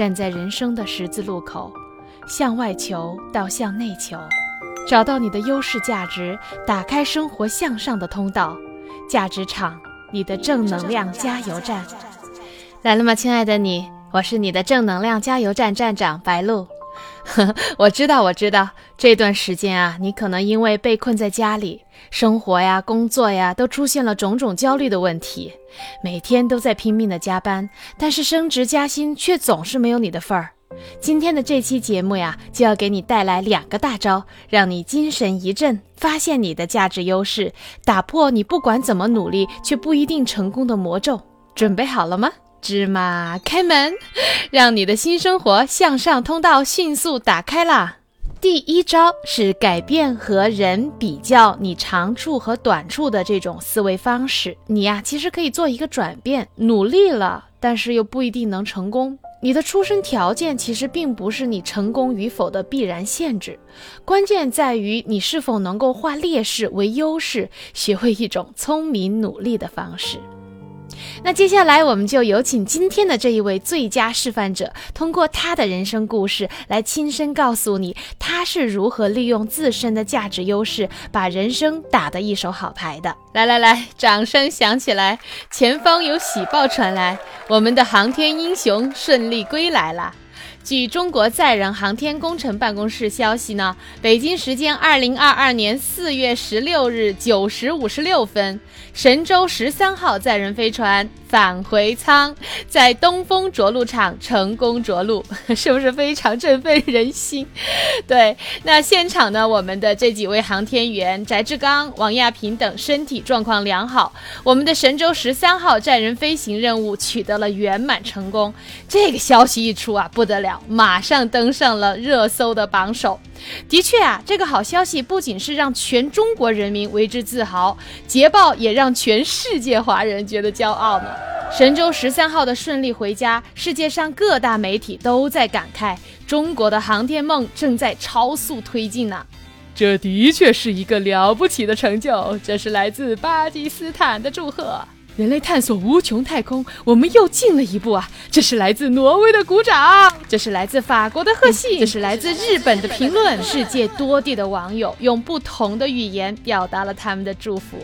站在人生的十字路口，向外求到向内求，找到你的优势价值，打开生活向上的通道。价值场，你的正能量加油站，来了吗，亲爱的你？我是你的正能量加油站站长白露。我知道，我知道，这段时间啊，你可能因为被困在家里，生活呀、工作呀，都出现了种种焦虑的问题，每天都在拼命的加班，但是升职加薪却总是没有你的份儿。今天的这期节目呀，就要给你带来两个大招，让你精神一振，发现你的价值优势，打破你不管怎么努力却不一定成功的魔咒。准备好了吗？芝麻开门，让你的新生活向上通道迅速打开啦！第一招是改变和人比较你长处和短处的这种思维方式。你呀，其实可以做一个转变，努力了，但是又不一定能成功。你的出生条件其实并不是你成功与否的必然限制，关键在于你是否能够化劣势为优势，学会一种聪明努力的方式。那接下来，我们就有请今天的这一位最佳示范者，通过他的人生故事来亲身告诉你，他是如何利用自身的价值优势，把人生打得一手好牌的。来来来，掌声响起来！前方有喜报传来，我们的航天英雄顺利归来了。据中国载人航天工程办公室消息呢，北京时间二零二二年四月十六日九时五十六分，神舟十三号载人飞船。返回舱在东风着陆场成功着陆，是不是非常振奋人心？对，那现场呢，我们的这几位航天员翟志刚、王亚平等身体状况良好，我们的神舟十三号载人飞行任务取得了圆满成功。这个消息一出啊，不得了，马上登上了热搜的榜首。的确啊，这个好消息不仅是让全中国人民为之自豪，捷报也让全世界华人觉得骄傲呢。神舟十三号的顺利回家，世界上各大媒体都在感慨，中国的航天梦正在超速推进呢。这的确是一个了不起的成就，这是来自巴基斯坦的祝贺。人类探索无穷太空，我们又进了一步啊！这是来自挪威的鼓掌，这是来自法国的贺信，这是来自日本的评论。世界多地的网友用不同的语言表达了他们的祝福。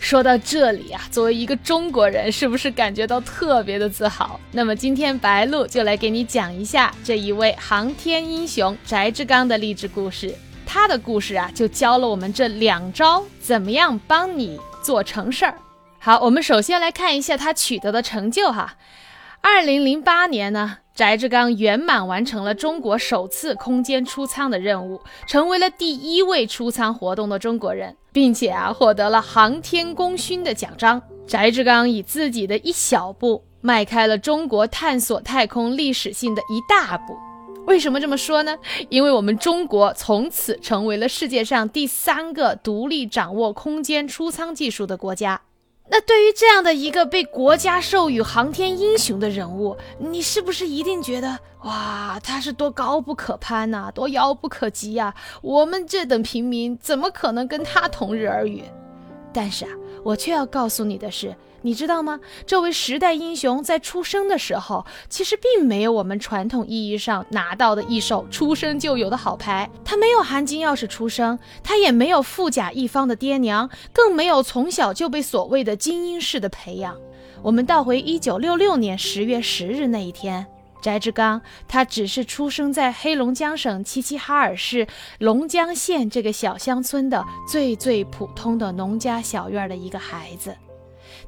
说到这里啊，作为一个中国人，是不是感觉到特别的自豪？那么今天白露就来给你讲一下这一位航天英雄翟志刚的励志故事。他的故事啊，就教了我们这两招，怎么样帮你做成事儿。好，我们首先来看一下他取得的成就哈。二零零八年呢，翟志刚圆满完成了中国首次空间出舱的任务，成为了第一位出舱活动的中国人，并且啊获得了航天功勋的奖章。翟志刚以自己的一小步，迈开了中国探索太空历史性的一大步。为什么这么说呢？因为我们中国从此成为了世界上第三个独立掌握空间出舱技术的国家。那对于这样的一个被国家授予航天英雄的人物，你是不是一定觉得哇，他是多高不可攀呐，多遥不可及呀？我们这等平民怎么可能跟他同日而语？但是啊，我却要告诉你的是。你知道吗？这位时代英雄在出生的时候，其实并没有我们传统意义上拿到的一手出生就有的好牌。他没有含金钥匙出生，他也没有富甲一方的爹娘，更没有从小就被所谓的精英式的培养。我们倒回一九六六年十月十日那一天，翟志刚，他只是出生在黑龙江省齐齐哈尔市龙江县这个小乡村的最最普通的农家小院的一个孩子。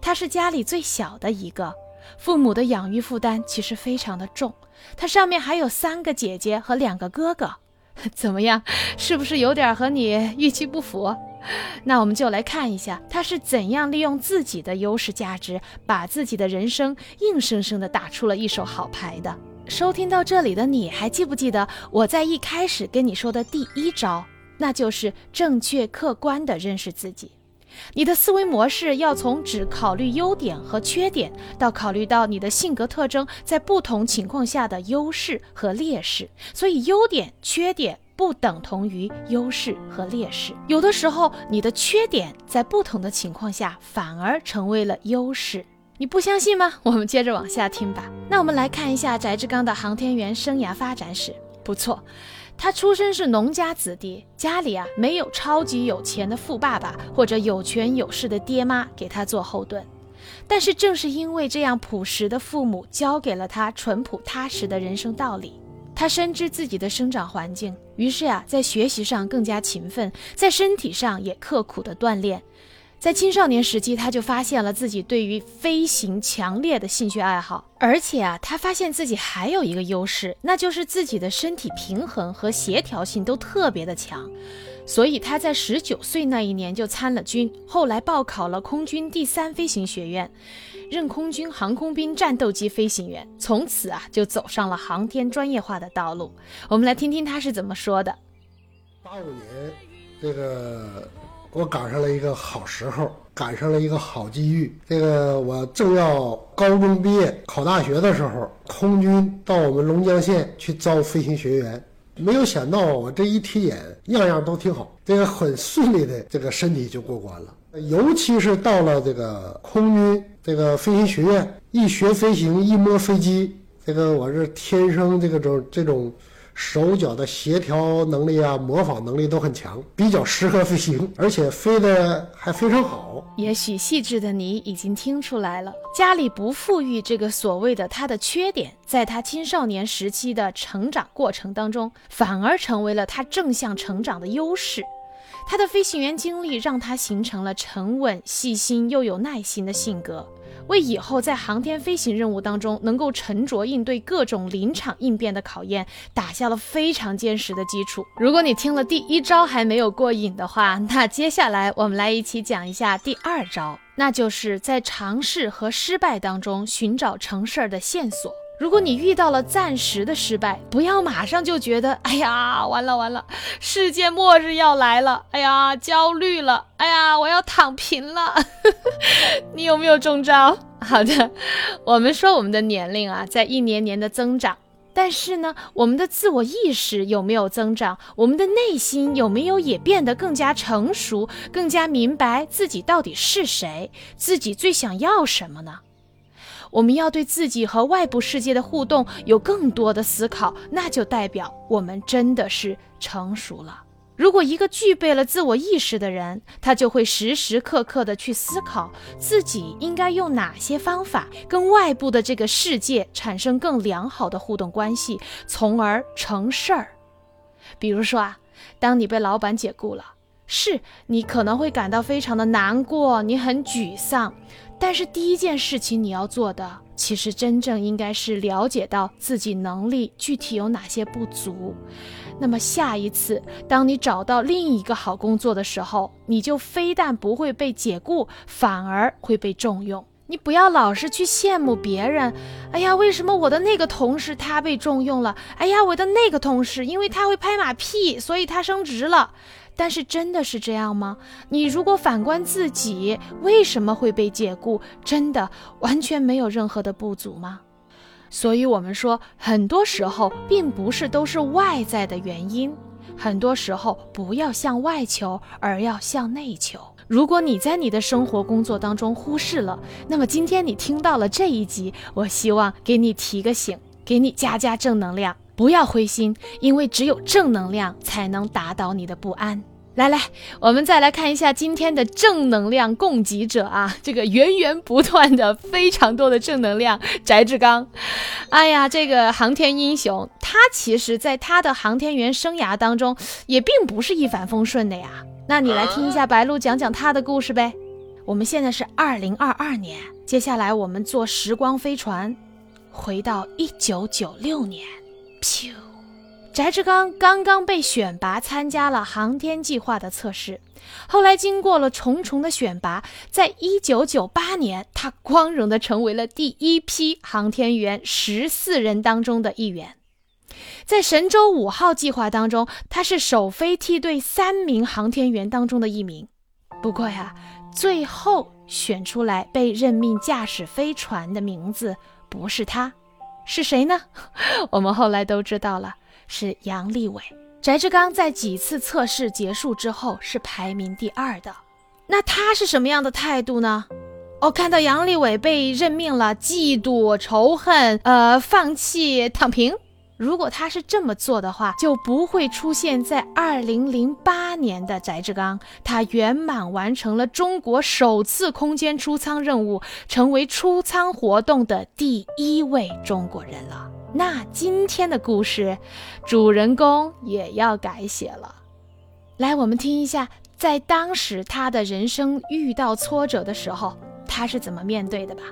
他是家里最小的一个，父母的养育负担其实非常的重。他上面还有三个姐姐和两个哥哥，怎么样？是不是有点和你预期不符？那我们就来看一下他是怎样利用自己的优势价值，把自己的人生硬生生的打出了一手好牌的。收听到这里的你还记不记得我在一开始跟你说的第一招？那就是正确客观的认识自己。你的思维模式要从只考虑优点和缺点，到考虑到你的性格特征在不同情况下的优势和劣势。所以，优点、缺点不等同于优势和劣势。有的时候，你的缺点在不同的情况下反而成为了优势。你不相信吗？我们接着往下听吧。那我们来看一下翟志刚的航天员生涯发展史。不错，他出身是农家子弟，家里啊没有超级有钱的富爸爸或者有权有势的爹妈给他做后盾。但是正是因为这样朴实的父母教给了他淳朴踏实的人生道理，他深知自己的生长环境，于是呀，在学习上更加勤奋，在身体上也刻苦的锻炼。在青少年时期，他就发现了自己对于飞行强烈的兴趣爱好，而且啊，他发现自己还有一个优势，那就是自己的身体平衡和协调性都特别的强。所以他在十九岁那一年就参了军，后来报考了空军第三飞行学院，任空军航空兵战斗机飞行员，从此啊就走上了航天专业化的道路。我们来听听他是怎么说的：八五年，这个。我赶上了一个好时候，赶上了一个好机遇。这个我正要高中毕业考大学的时候，空军到我们龙江县去招飞行学员，没有想到我这一体检样样都挺好，这个很顺利的，这个身体就过关了。尤其是到了这个空军这个飞行学院，一学飞行，一摸飞机，这个我是天生这个种这种。手脚的协调能力啊，模仿能力都很强，比较适合飞行，而且飞得还非常好。也许细致的你已经听出来了，家里不富裕这个所谓的他的缺点，在他青少年时期的成长过程当中，反而成为了他正向成长的优势。他的飞行员经历让他形成了沉稳、细心又有耐心的性格。为以后在航天飞行任务当中能够沉着应对各种临场应变的考验，打下了非常坚实的基础。如果你听了第一招还没有过瘾的话，那接下来我们来一起讲一下第二招，那就是在尝试和失败当中寻找成事儿的线索。如果你遇到了暂时的失败，不要马上就觉得，哎呀，完了完了，世界末日要来了，哎呀，焦虑了，哎呀，我要躺平了。你有没有中招？好的，我们说我们的年龄啊，在一年年的增长，但是呢，我们的自我意识有没有增长？我们的内心有没有也变得更加成熟，更加明白自己到底是谁，自己最想要什么呢？我们要对自己和外部世界的互动有更多的思考，那就代表我们真的是成熟了。如果一个具备了自我意识的人，他就会时时刻刻的去思考自己应该用哪些方法跟外部的这个世界产生更良好的互动关系，从而成事儿。比如说啊，当你被老板解雇了，是你可能会感到非常的难过，你很沮丧。但是第一件事情你要做的，其实真正应该是了解到自己能力具体有哪些不足。那么下一次，当你找到另一个好工作的时候，你就非但不会被解雇，反而会被重用。你不要老是去羡慕别人。哎呀，为什么我的那个同事他被重用了？哎呀，我的那个同事因为他会拍马屁，所以他升职了。但是真的是这样吗？你如果反观自己，为什么会被解雇？真的完全没有任何的不足吗？所以，我们说，很多时候并不是都是外在的原因，很多时候不要向外求，而要向内求。如果你在你的生活工作当中忽视了，那么今天你听到了这一集，我希望给你提个醒，给你加加正能量，不要灰心，因为只有正能量才能打倒你的不安。来来，我们再来看一下今天的正能量供给者啊，这个源源不断的非常多的正能量，翟志刚。哎呀，这个航天英雄，他其实在他的航天员生涯当中也并不是一帆风顺的呀。那你来听一下白鹿讲讲他的故事呗。我们现在是二零二二年，接下来我们坐时光飞船，回到一九九六年，咻。翟志刚刚刚被选拔参加了航天计划的测试，后来经过了重重的选拔，在一九九八年，他光荣的成为了第一批航天员十四人当中的一员。在神舟五号计划当中，他是首飞梯队三名航天员当中的一名。不过呀，最后选出来被任命驾驶飞船的名字不是他，是谁呢？我们后来都知道了。是杨利伟，翟志刚在几次测试结束之后是排名第二的。那他是什么样的态度呢？哦，看到杨利伟被任命了，嫉妒、仇恨，呃，放弃、躺平。如果他是这么做的话，就不会出现在二零零八年的翟志刚，他圆满完成了中国首次空间出舱任务，成为出舱活动的第一位中国人了。那今天的故事，主人公也要改写了。来，我们听一下，在当时他的人生遇到挫折的时候，他是怎么面对的吧。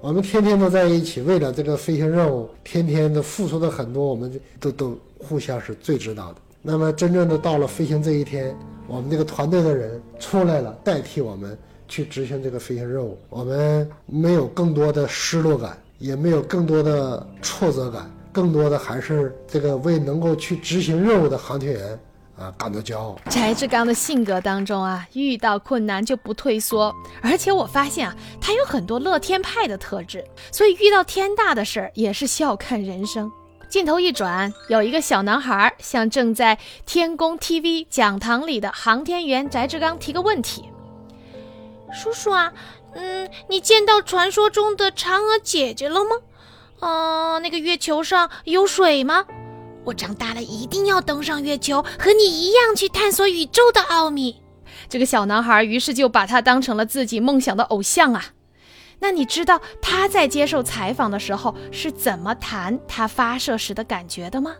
我们天天都在一起，为了这个飞行任务，天天的付出的很多，我们都都互相是最知道的。那么真正的到了飞行这一天，我们这个团队的人出来了，代替我们去执行这个飞行任务，我们没有更多的失落感，也没有更多的挫折感，更多的还是这个为能够去执行任务的航天员。啊，感到骄傲。翟志刚的性格当中啊，遇到困难就不退缩，而且我发现啊，他有很多乐天派的特质，所以遇到天大的事儿也是笑看人生。镜头一转，有一个小男孩向正在天宫 TV 讲堂里的航天员翟志刚提个问题：“叔叔啊，嗯，你见到传说中的嫦娥姐姐了吗？呃，那个月球上有水吗？”我长大了一定要登上月球，和你一样去探索宇宙的奥秘。这个小男孩于是就把他当成了自己梦想的偶像啊。那你知道他在接受采访的时候是怎么谈他发射时的感觉的吗？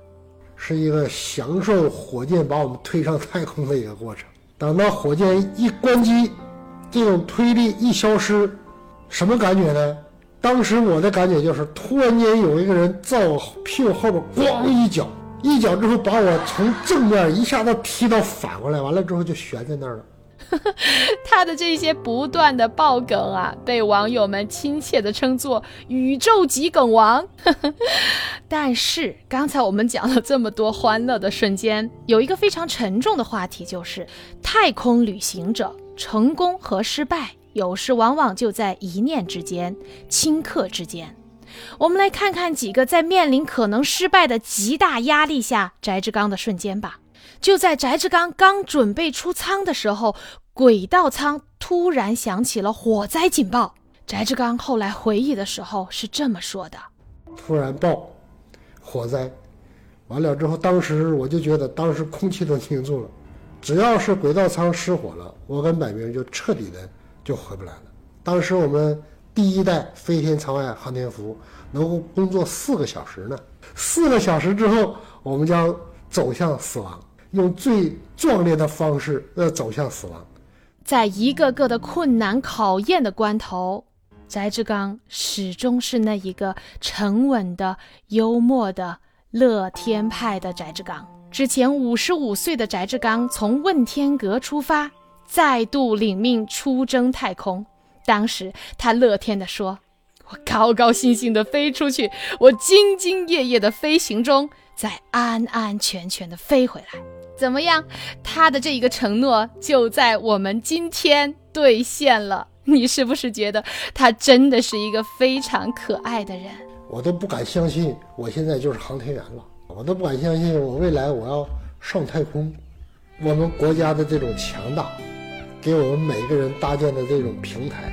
是一个享受火箭把我们推上太空的一个过程。等到火箭一关机，这种推力一消失，什么感觉呢？当时我的感觉就是，突然间有一个人在我屁股后边咣一脚，一脚之后把我从正面一下子踢到反过来，完了之后就悬在那儿了。他的这些不断的爆梗啊，被网友们亲切的称作“宇宙级梗王”。但是刚才我们讲了这么多欢乐的瞬间，有一个非常沉重的话题，就是太空旅行者成功和失败。有时往往就在一念之间，顷刻之间。我们来看看几个在面临可能失败的极大压力下，翟志刚的瞬间吧。就在翟志刚刚准备出舱的时候，轨道舱突然响起了火灾警报。翟志刚后来回忆的时候是这么说的：“突然爆，火灾，完了之后，当时我就觉得当时空气都凝住了。只要是轨道舱失火了，我跟百明就彻底的。”就回不来了。当时我们第一代飞天舱外航天服能够工作四个小时呢，四个小时之后，我们将走向死亡，用最壮烈的方式要走向死亡。在一个个的困难考验的关头，翟志刚始终是那一个沉稳的、幽默的、乐天派的翟志刚。之前五十五岁的翟志刚从问天阁出发。再度领命出征太空，当时他乐天地说：“我高高兴兴地飞出去，我兢兢业业地飞行中，再安安全全地飞回来，怎么样？他的这一个承诺就在我们今天兑现了。你是不是觉得他真的是一个非常可爱的人？我都不敢相信，我现在就是航天员了，我都不敢相信，我未来我要上太空。我们国家的这种强大。”给我们每一个人搭建的这种平台，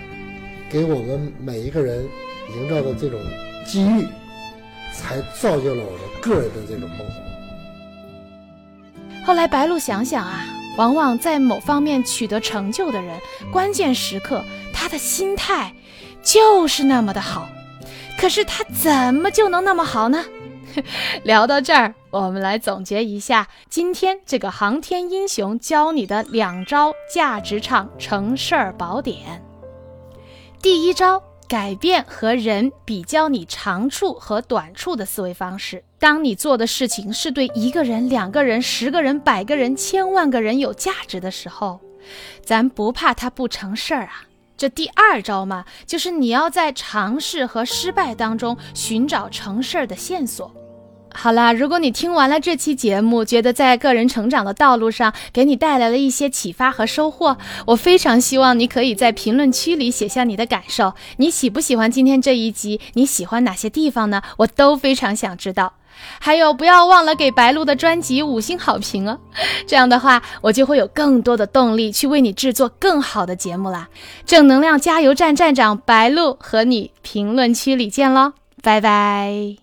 给我们每一个人营造的这种机遇，才造就了我们个人的这种梦想。后来白露想想啊，往往在某方面取得成就的人，关键时刻他的心态就是那么的好。可是他怎么就能那么好呢？聊到这儿，我们来总结一下今天这个航天英雄教你的两招价值场成事儿宝典。第一招，改变和人比较你长处和短处的思维方式。当你做的事情是对一个人、两个人、十个人、百个人、千万个人有价值的时候，咱不怕他不成事儿啊。这第二招嘛，就是你要在尝试和失败当中寻找成事儿的线索。好啦，如果你听完了这期节目，觉得在个人成长的道路上给你带来了一些启发和收获，我非常希望你可以在评论区里写下你的感受。你喜不喜欢今天这一集？你喜欢哪些地方呢？我都非常想知道。还有，不要忘了给白鹿的专辑五星好评哦，这样的话，我就会有更多的动力去为你制作更好的节目啦。正能量加油站站长白鹿和你评论区里见喽，拜拜。